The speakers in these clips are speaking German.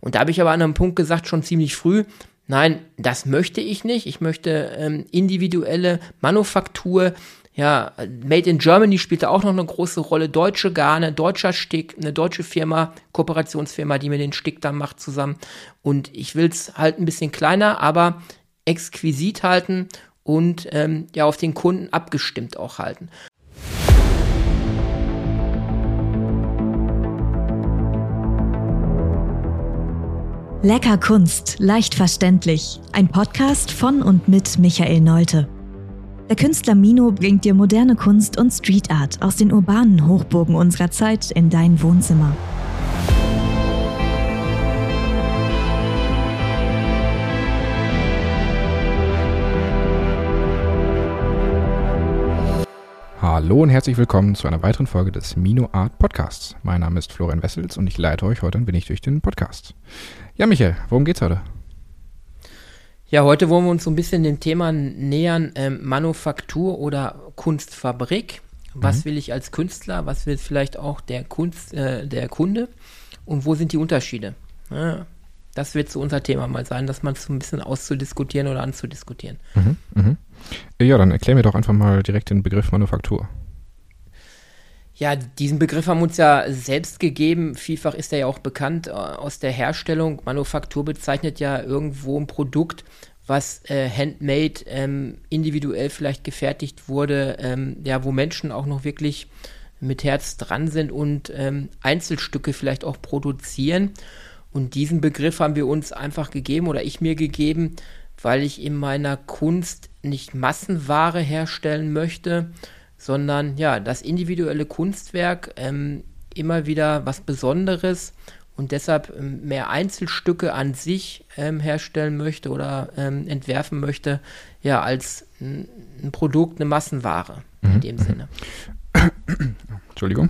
Und da habe ich aber an einem Punkt gesagt, schon ziemlich früh, nein, das möchte ich nicht. Ich möchte ähm, individuelle Manufaktur. Ja, Made in Germany spielte auch noch eine große Rolle. Deutsche Garne, deutscher Stick, eine deutsche Firma, Kooperationsfirma, die mir den Stick dann macht zusammen. Und ich will es halt ein bisschen kleiner, aber exquisit halten und ähm, ja auf den Kunden abgestimmt auch halten. Lecker Kunst, leicht verständlich. Ein Podcast von und mit Michael Neute. Der Künstler Mino bringt dir moderne Kunst und Street Art aus den urbanen Hochburgen unserer Zeit in dein Wohnzimmer. Hallo und herzlich willkommen zu einer weiteren Folge des Mino Art Podcasts. Mein Name ist Florian Wessels und ich leite euch heute ein wenig durch den Podcast. Ja, Michael, worum geht's heute? Ja, heute wollen wir uns so ein bisschen dem Thema nähern, ähm, Manufaktur oder Kunstfabrik. Was mhm. will ich als Künstler? Was will vielleicht auch der Kunst, äh, der Kunde? Und wo sind die Unterschiede? Ja, das wird so unser Thema mal sein, das mal so ein bisschen auszudiskutieren oder anzudiskutieren. Mhm, mh. Ja, dann erklär mir doch einfach mal direkt den Begriff Manufaktur. Ja, diesen Begriff haben wir uns ja selbst gegeben. Vielfach ist er ja auch bekannt äh, aus der Herstellung. Manufaktur bezeichnet ja irgendwo ein Produkt, was äh, handmade, ähm, individuell vielleicht gefertigt wurde, ähm, ja, wo Menschen auch noch wirklich mit Herz dran sind und ähm, Einzelstücke vielleicht auch produzieren. Und diesen Begriff haben wir uns einfach gegeben oder ich mir gegeben, weil ich in meiner Kunst nicht Massenware herstellen möchte, sondern ja, das individuelle Kunstwerk ähm, immer wieder was Besonderes und deshalb ähm, mehr Einzelstücke an sich ähm, herstellen möchte oder ähm, entwerfen möchte, ja, als ein, ein Produkt, eine Massenware in mhm. dem Sinne. Entschuldigung.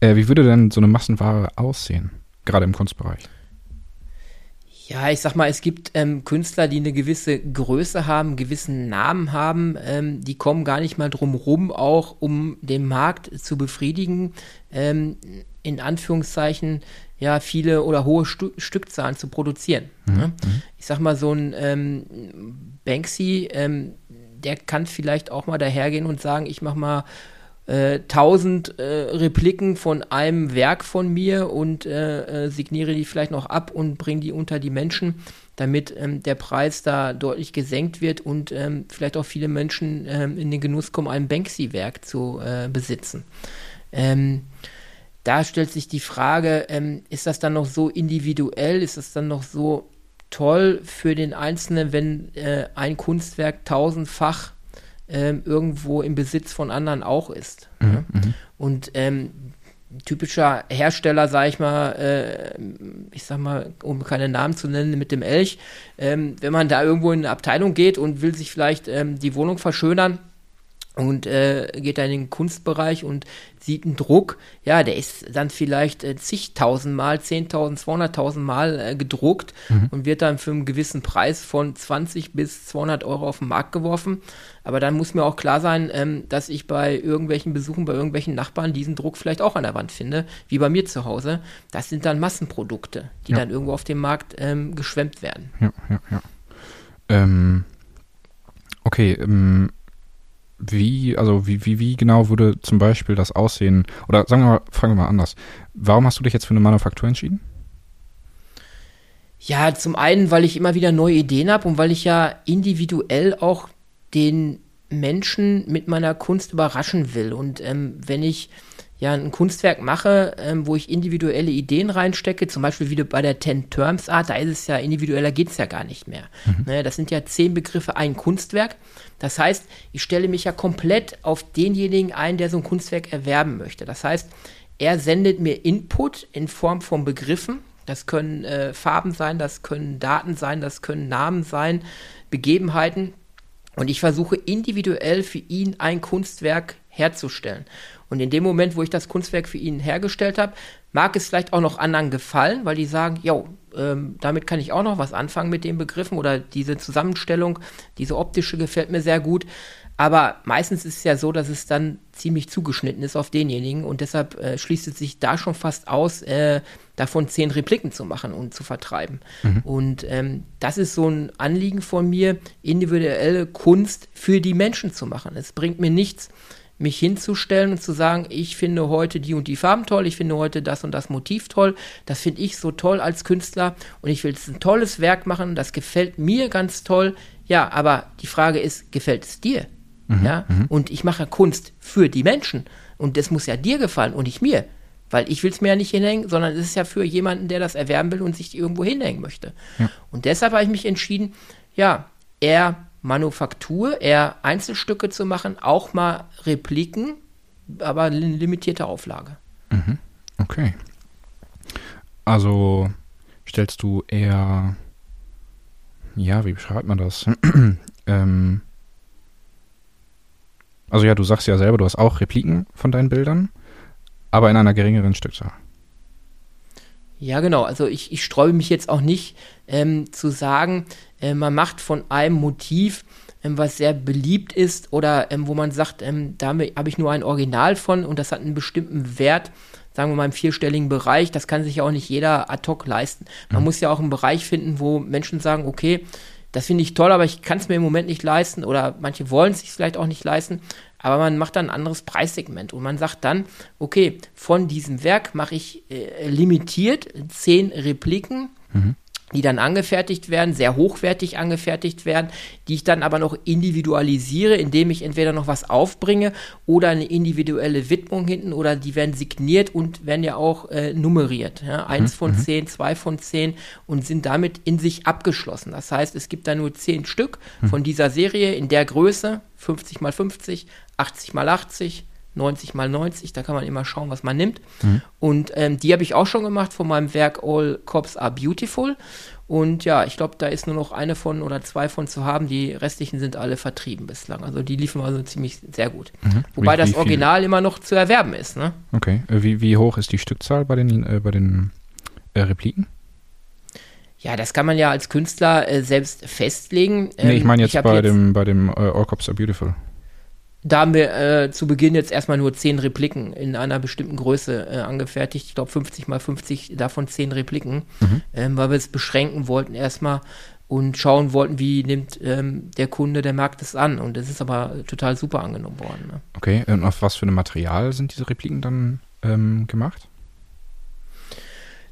äh, wie würde denn so eine Massenware aussehen, gerade im Kunstbereich? Ja, ich sag mal, es gibt ähm, Künstler, die eine gewisse Größe haben, einen gewissen Namen haben, ähm, die kommen gar nicht mal drum rum, auch um den Markt zu befriedigen, ähm, in Anführungszeichen, ja, viele oder hohe Stu Stückzahlen zu produzieren. Mhm. Ne? Mhm. Ich sag mal, so ein ähm, Banksy, ähm, der kann vielleicht auch mal dahergehen und sagen, ich mach mal äh, 1000 äh, Repliken von einem Werk von mir und äh, äh, signiere die vielleicht noch ab und bringe die unter die Menschen, damit ähm, der Preis da deutlich gesenkt wird und ähm, vielleicht auch viele Menschen ähm, in den Genuss kommen, ein Banksy-Werk zu äh, besitzen. Ähm, da stellt sich die Frage, ähm, ist das dann noch so individuell, ist das dann noch so toll für den Einzelnen, wenn äh, ein Kunstwerk tausendfach ähm, irgendwo im Besitz von anderen auch ist. Mhm, ja? Mhm. Und ähm, typischer Hersteller, sag ich mal, äh, ich sag mal, um keine Namen zu nennen, mit dem Elch, ähm, wenn man da irgendwo in eine Abteilung geht und will sich vielleicht ähm, die Wohnung verschönern, und äh, geht dann in den Kunstbereich und sieht einen Druck, ja, der ist dann vielleicht äh, zigtausendmal, zehntausend, zweihunderttausend äh, gedruckt mhm. und wird dann für einen gewissen Preis von 20 bis 200 Euro auf den Markt geworfen. Aber dann muss mir auch klar sein, ähm, dass ich bei irgendwelchen Besuchen, bei irgendwelchen Nachbarn diesen Druck vielleicht auch an der Wand finde, wie bei mir zu Hause. Das sind dann Massenprodukte, die ja. dann irgendwo auf dem Markt ähm, geschwemmt werden. Ja, ja, ja. Ähm, okay, ähm wie, also wie, wie, wie genau würde zum Beispiel das aussehen? Oder sagen wir mal, fragen wir mal anders. Warum hast du dich jetzt für eine Manufaktur entschieden? Ja, zum einen, weil ich immer wieder neue Ideen habe und weil ich ja individuell auch den Menschen mit meiner Kunst überraschen will. Und ähm, wenn ich ja ein Kunstwerk mache, ähm, wo ich individuelle Ideen reinstecke, zum Beispiel wie bei der Ten Terms Art, da ist es ja individueller geht es ja gar nicht mehr. Mhm. Ne, das sind ja zehn Begriffe, ein Kunstwerk. Das heißt, ich stelle mich ja komplett auf denjenigen ein, der so ein Kunstwerk erwerben möchte. Das heißt, er sendet mir Input in Form von Begriffen. Das können äh, Farben sein, das können Daten sein, das können Namen sein, Begebenheiten. Und ich versuche individuell für ihn ein Kunstwerk herzustellen. Und in dem Moment, wo ich das Kunstwerk für ihn hergestellt habe, mag es vielleicht auch noch anderen gefallen, weil die sagen, jo, ähm, damit kann ich auch noch was anfangen mit den Begriffen oder diese Zusammenstellung, diese optische gefällt mir sehr gut. Aber meistens ist es ja so, dass es dann ziemlich zugeschnitten ist auf denjenigen und deshalb äh, schließt es sich da schon fast aus, äh, davon zehn Repliken zu machen und zu vertreiben. Mhm. Und ähm, das ist so ein Anliegen von mir, individuelle Kunst für die Menschen zu machen. Es bringt mir nichts, mich hinzustellen und zu sagen, ich finde heute die und die Farben toll, ich finde heute das und das Motiv toll, das finde ich so toll als Künstler und ich will jetzt ein tolles Werk machen, das gefällt mir ganz toll. Ja, aber die Frage ist, gefällt es dir? Mhm, ja, mhm. und ich mache Kunst für die Menschen und das muss ja dir gefallen und nicht mir. Weil ich will es mir ja nicht hinhängen, sondern es ist ja für jemanden, der das erwerben will und sich irgendwo hinhängen möchte. Ja. Und deshalb habe ich mich entschieden, ja, eher Manufaktur, eher Einzelstücke zu machen, auch mal Repliken, aber eine limitierte Auflage. Mhm. Okay. Also stellst du eher, ja, wie beschreibt man das? ähm, also ja, du sagst ja selber, du hast auch Repliken von deinen Bildern, aber in einer geringeren Stückzahl. Ja, genau. Also ich, ich sträube mich jetzt auch nicht ähm, zu sagen, äh, man macht von einem Motiv, ähm, was sehr beliebt ist oder ähm, wo man sagt, ähm, da habe ich nur ein Original von und das hat einen bestimmten Wert, sagen wir mal im vierstelligen Bereich. Das kann sich ja auch nicht jeder ad hoc leisten. Man mhm. muss ja auch einen Bereich finden, wo Menschen sagen, okay, das finde ich toll, aber ich kann es mir im Moment nicht leisten oder manche wollen es sich vielleicht auch nicht leisten, aber man macht dann ein anderes Preissegment und man sagt dann, okay, von diesem Werk mache ich äh, limitiert zehn Repliken. Mhm die dann angefertigt werden, sehr hochwertig angefertigt werden, die ich dann aber noch individualisiere, indem ich entweder noch was aufbringe oder eine individuelle Widmung hinten oder die werden signiert und werden ja auch äh, nummeriert. Ja? Eins mhm. von mhm. zehn, zwei von zehn und sind damit in sich abgeschlossen. Das heißt, es gibt da nur zehn Stück mhm. von dieser Serie in der Größe, 50 mal 50, 80 mal 80, 90 mal 90, da kann man immer schauen, was man nimmt. Mhm. Und ähm, die habe ich auch schon gemacht von meinem Werk All Cops Are Beautiful. Und ja, ich glaube, da ist nur noch eine von oder zwei von zu haben. Die restlichen sind alle vertrieben bislang. Also die liefen also ziemlich sehr gut. Mhm. Wobei wie, das Original immer noch zu erwerben ist. Ne? Okay. Äh, wie, wie hoch ist die Stückzahl bei den, äh, bei den äh, Repliken? Ja, das kann man ja als Künstler äh, selbst festlegen. Ähm, nee, ich meine jetzt, ich bei, jetzt dem, bei dem äh, All Cops Are Beautiful da haben wir äh, zu Beginn jetzt erstmal nur zehn Repliken in einer bestimmten Größe äh, angefertigt. Ich glaube 50 mal 50, davon zehn Repliken, mhm. ähm, weil wir es beschränken wollten erstmal und schauen wollten, wie nimmt ähm, der Kunde, der Markt es an. Und es ist aber total super angenommen worden. Ne? Okay, und auf was für ein Material sind diese Repliken dann ähm, gemacht?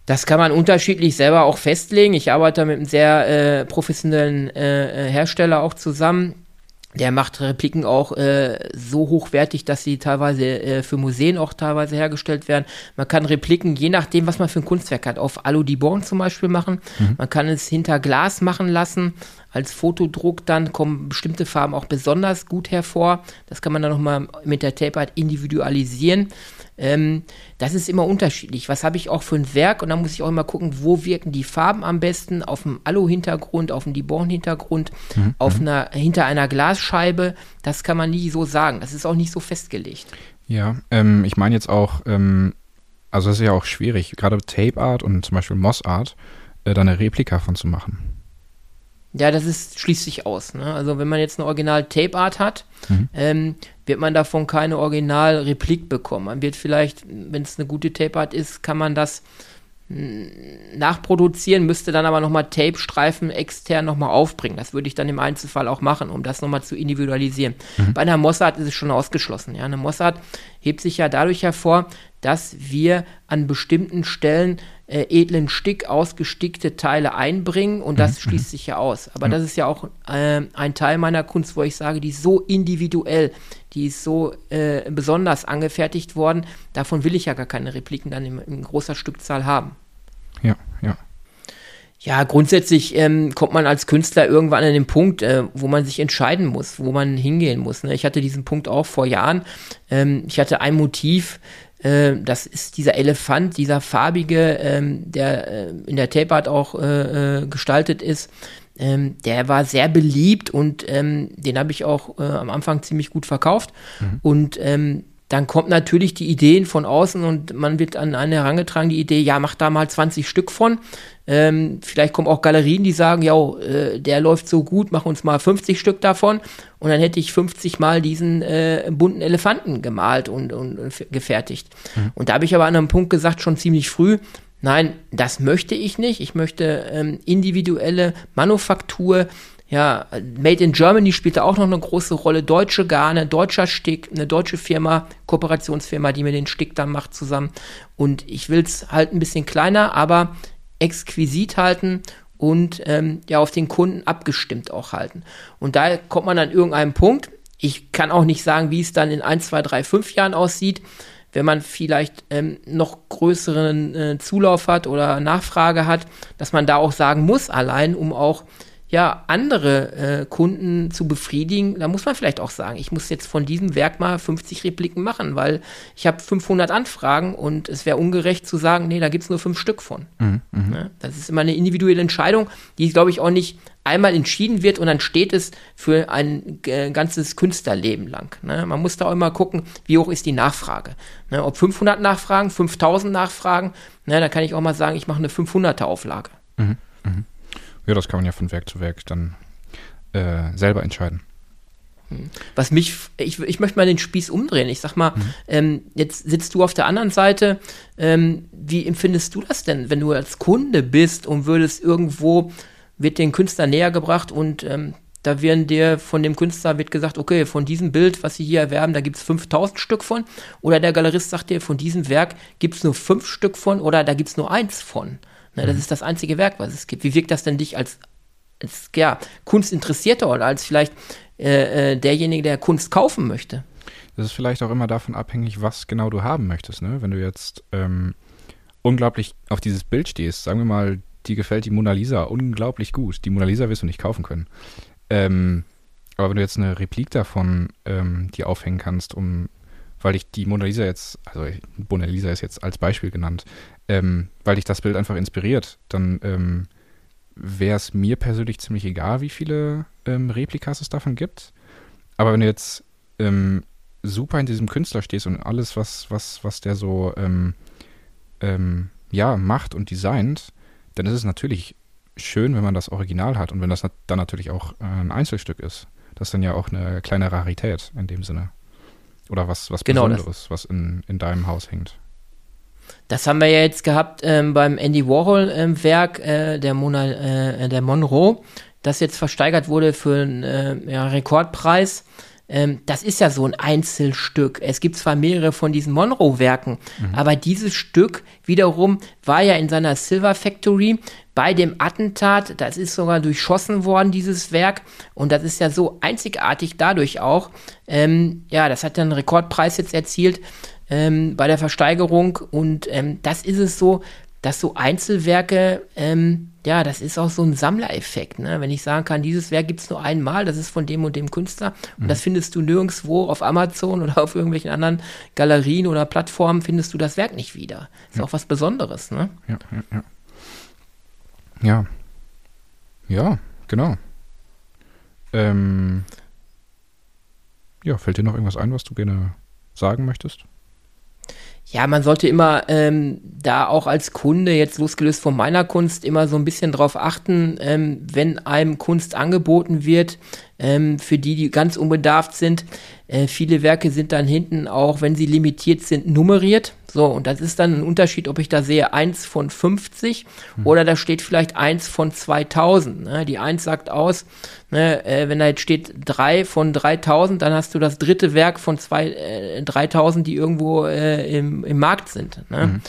Das kann man unterschiedlich selber auch festlegen. Ich arbeite mit einem sehr äh, professionellen äh, äh, Hersteller auch zusammen der macht Repliken auch äh, so hochwertig, dass sie teilweise äh, für Museen auch teilweise hergestellt werden. Man kann Repliken, je nachdem, was man für ein Kunstwerk hat, auf Alu Dibon zum Beispiel machen. Mhm. Man kann es hinter Glas machen lassen. Als Fotodruck dann kommen bestimmte Farben auch besonders gut hervor. Das kann man dann nochmal mit der Tape Art individualisieren. Ähm, das ist immer unterschiedlich. Was habe ich auch für ein Werk? Und dann muss ich auch immer gucken, wo wirken die Farben am besten? Auf dem Alu-Hintergrund, auf dem Dibon-Hintergrund, mhm. auf mhm. einer, hinter einer Glasscheibe. Das kann man nie so sagen. Das ist auch nicht so festgelegt. Ja, ähm, ich meine jetzt auch, ähm, also das ist ja auch schwierig, gerade Tape Art und zum Beispiel Moss Art, äh, da eine Replika von zu machen. Ja, das ist, schließt sich aus. Ne? Also wenn man jetzt eine Original-Tape-Art hat, mhm. ähm, wird man davon keine Original-Replik bekommen. Man wird vielleicht, wenn es eine gute Tape-Art ist, kann man das nachproduzieren, müsste dann aber nochmal Tape-Streifen extern nochmal aufbringen. Das würde ich dann im Einzelfall auch machen, um das nochmal zu individualisieren. Mhm. Bei einer Mossart ist es schon ausgeschlossen. Ja? Eine Mossart hebt sich ja dadurch hervor, dass wir an bestimmten Stellen äh, edlen Stick ausgestickte Teile einbringen und das mhm. schließt sich ja aus. Aber mhm. das ist ja auch äh, ein Teil meiner Kunst, wo ich sage, die ist so individuell, die ist so äh, besonders angefertigt worden, davon will ich ja gar keine Repliken dann in, in großer Stückzahl haben. Ja, ja. Ja, grundsätzlich ähm, kommt man als Künstler irgendwann an den Punkt, äh, wo man sich entscheiden muss, wo man hingehen muss. Ne? Ich hatte diesen Punkt auch vor Jahren. Ähm, ich hatte ein Motiv, äh, das ist dieser Elefant, dieser farbige, ähm, der äh, in der Tape Art auch äh, äh, gestaltet ist. Ähm, der war sehr beliebt und ähm, den habe ich auch äh, am Anfang ziemlich gut verkauft. Mhm. Und ähm, dann kommt natürlich die Ideen von außen und man wird an eine herangetragen, die Idee, ja, mach da mal 20 Stück von. Ähm, vielleicht kommen auch Galerien, die sagen, ja, äh, der läuft so gut, mach uns mal 50 Stück davon. Und dann hätte ich 50 mal diesen äh, bunten Elefanten gemalt und, und, und gefertigt. Mhm. Und da habe ich aber an einem Punkt gesagt, schon ziemlich früh, nein, das möchte ich nicht. Ich möchte ähm, individuelle Manufaktur, ja, Made in Germany spielt da auch noch eine große Rolle. Deutsche Garne, deutscher Stick, eine deutsche Firma, Kooperationsfirma, die mir den Stick dann macht zusammen. Und ich will es halt ein bisschen kleiner, aber exquisit halten und ähm, ja auf den Kunden abgestimmt auch halten. Und da kommt man an irgendeinem Punkt. Ich kann auch nicht sagen, wie es dann in ein, zwei, drei, fünf Jahren aussieht, wenn man vielleicht ähm, noch größeren äh, Zulauf hat oder Nachfrage hat, dass man da auch sagen muss, allein um auch ja, andere äh, Kunden zu befriedigen, da muss man vielleicht auch sagen, ich muss jetzt von diesem Werk mal 50 Repliken machen, weil ich habe 500 Anfragen und es wäre ungerecht zu sagen, nee, da gibt es nur fünf Stück von. Mhm, ja, ne? das ist immer eine individuelle Entscheidung, die, glaube ich, auch nicht einmal entschieden wird und dann steht es für ein äh, ganzes Künstlerleben lang. Ne? Man muss da auch immer gucken, wie hoch ist die Nachfrage. Ne? Ob 500 Nachfragen, 5000 Nachfragen, ne? da kann ich auch mal sagen, ich mache eine 500er Auflage. Mhm, mh. Ja, das kann man ja von Werk zu Werk dann äh, selber entscheiden. Hm. Was mich, ich, ich möchte mal den Spieß umdrehen. Ich sag mal, mhm. ähm, jetzt sitzt du auf der anderen Seite. Ähm, wie empfindest du das denn, wenn du als Kunde bist und würdest irgendwo, wird den Künstler näher gebracht und ähm, da werden dir von dem Künstler wird gesagt, okay, von diesem Bild, was sie hier erwerben, da gibt es 5000 Stück von. Oder der Galerist sagt dir, von diesem Werk gibt es nur fünf Stück von oder da gibt es nur eins von. Ne, das mhm. ist das einzige Werk, was es gibt. Wie wirkt das denn dich als, als ja, Kunstinteressierter oder als vielleicht äh, äh, derjenige, der Kunst kaufen möchte? Das ist vielleicht auch immer davon abhängig, was genau du haben möchtest. Ne? Wenn du jetzt ähm, unglaublich auf dieses Bild stehst, sagen wir mal, dir gefällt die Mona Lisa unglaublich gut. Die Mona Lisa wirst du nicht kaufen können. Ähm, aber wenn du jetzt eine Replik davon ähm, dir aufhängen kannst, um weil ich die Mona Lisa jetzt, also Mona Lisa ist jetzt als Beispiel genannt, ähm, weil dich das Bild einfach inspiriert, dann ähm, wäre es mir persönlich ziemlich egal, wie viele ähm, Replikas es davon gibt. Aber wenn du jetzt ähm, super in diesem Künstler stehst und alles, was, was, was der so ähm, ähm, ja, macht und designt, dann ist es natürlich schön, wenn man das Original hat und wenn das dann natürlich auch äh, ein Einzelstück ist. Das ist dann ja auch eine kleine Rarität in dem Sinne. Oder was, was genau Besonderes, das. was in, in deinem Haus hängt. Das haben wir ja jetzt gehabt ähm, beim Andy Warhol-Werk ähm, äh, der, Mona, äh, der Monroe, das jetzt versteigert wurde für einen äh, ja, Rekordpreis. Ähm, das ist ja so ein Einzelstück. Es gibt zwar mehrere von diesen Monroe-Werken, mhm. aber dieses Stück wiederum war ja in seiner Silver Factory bei dem Attentat, das ist sogar durchschossen worden, dieses Werk. Und das ist ja so einzigartig dadurch auch. Ähm, ja, das hat einen Rekordpreis jetzt erzielt ähm, bei der Versteigerung. Und ähm, das ist es so, dass so Einzelwerke, ähm, ja, das ist auch so ein Sammlereffekt. Ne? Wenn ich sagen kann, dieses Werk gibt es nur einmal, das ist von dem und dem Künstler. Und mhm. das findest du nirgendwo auf Amazon oder auf irgendwelchen anderen Galerien oder Plattformen, findest du das Werk nicht wieder. Ist ja. auch was Besonderes. Ne? Ja, ja, ja. Ja. Ja, genau. Ähm, ja, fällt dir noch irgendwas ein, was du gerne sagen möchtest? Ja, man sollte immer ähm, da auch als Kunde, jetzt losgelöst von meiner Kunst, immer so ein bisschen drauf achten, ähm, wenn einem Kunst angeboten wird, ähm, für die, die ganz unbedarft sind. Äh, viele Werke sind dann hinten auch, wenn sie limitiert sind, nummeriert. So, und das ist dann ein Unterschied, ob ich da sehe 1 von 50 hm. oder da steht vielleicht 1 von 2000. Ne? Die 1 sagt aus, ne, äh, wenn da jetzt steht 3 von 3000, dann hast du das dritte Werk von zwei, äh, 3000, die irgendwo äh, im, im Markt sind. Ne? Mhm.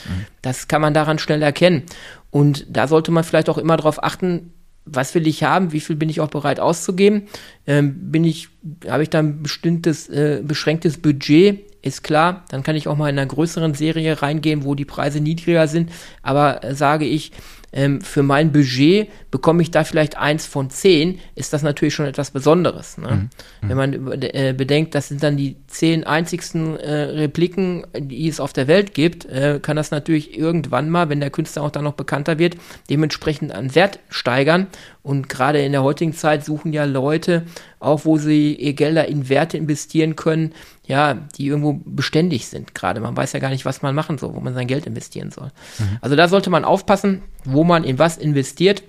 Das kann man daran schnell erkennen. Und da sollte man vielleicht auch immer darauf achten, was will ich haben, wie viel bin ich auch bereit auszugeben, ähm, bin ich, habe ich da ein bestimmtes, äh, beschränktes Budget, ist klar, dann kann ich auch mal in einer größeren Serie reingehen, wo die Preise niedriger sind, aber äh, sage ich, ähm, für mein Budget bekomme ich da vielleicht eins von zehn, ist das natürlich schon etwas Besonderes. Ne? Mhm. mhm. Wenn man äh, bedenkt, das sind dann die zehn einzigsten äh, Repliken, die es auf der Welt gibt, äh, kann das natürlich irgendwann mal, wenn der Künstler auch dann noch bekannter wird, dementsprechend an Wert steigern. Und gerade in der heutigen Zeit suchen ja Leute, auch wo sie ihr Gelder in Werte investieren können, ja, die irgendwo beständig sind gerade. Man weiß ja gar nicht, was man machen soll, wo man sein Geld investieren soll. Mhm. Also da sollte man aufpassen, wo man in was investiert.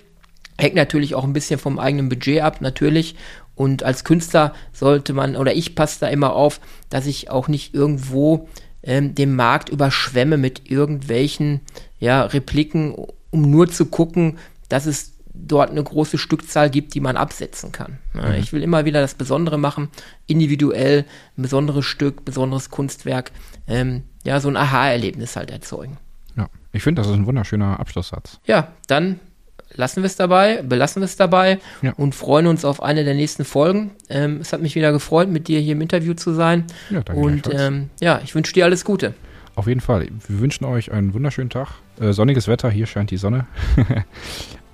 Hängt natürlich auch ein bisschen vom eigenen Budget ab, natürlich. Und als Künstler sollte man, oder ich passe da immer auf, dass ich auch nicht irgendwo ähm, den Markt überschwemme mit irgendwelchen ja, Repliken, um nur zu gucken, dass es dort eine große Stückzahl gibt, die man absetzen kann. Mhm. Ich will immer wieder das Besondere machen, individuell, ein besonderes Stück, besonderes Kunstwerk, ähm, ja, so ein Aha-Erlebnis halt erzeugen. Ja, ich finde, das ist ein wunderschöner Abschlusssatz. Ja, dann lassen wir es dabei, belassen wir es dabei ja. und freuen uns auf eine der nächsten Folgen. Ähm, es hat mich wieder gefreut, mit dir hier im Interview zu sein. Ja, danke. Und ähm, ja, ich wünsche dir alles Gute. Auf jeden Fall. Wir wünschen euch einen wunderschönen Tag. Äh, sonniges Wetter, hier scheint die Sonne.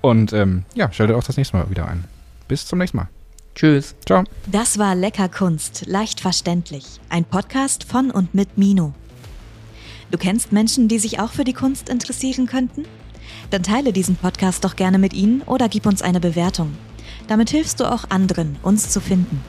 Und ähm, ja, schaltet auch das nächste Mal wieder ein. Bis zum nächsten Mal. Tschüss. Ciao. Das war Lecker Kunst, leicht verständlich. Ein Podcast von und mit Mino. Du kennst Menschen, die sich auch für die Kunst interessieren könnten? Dann teile diesen Podcast doch gerne mit ihnen oder gib uns eine Bewertung. Damit hilfst du auch anderen, uns zu finden.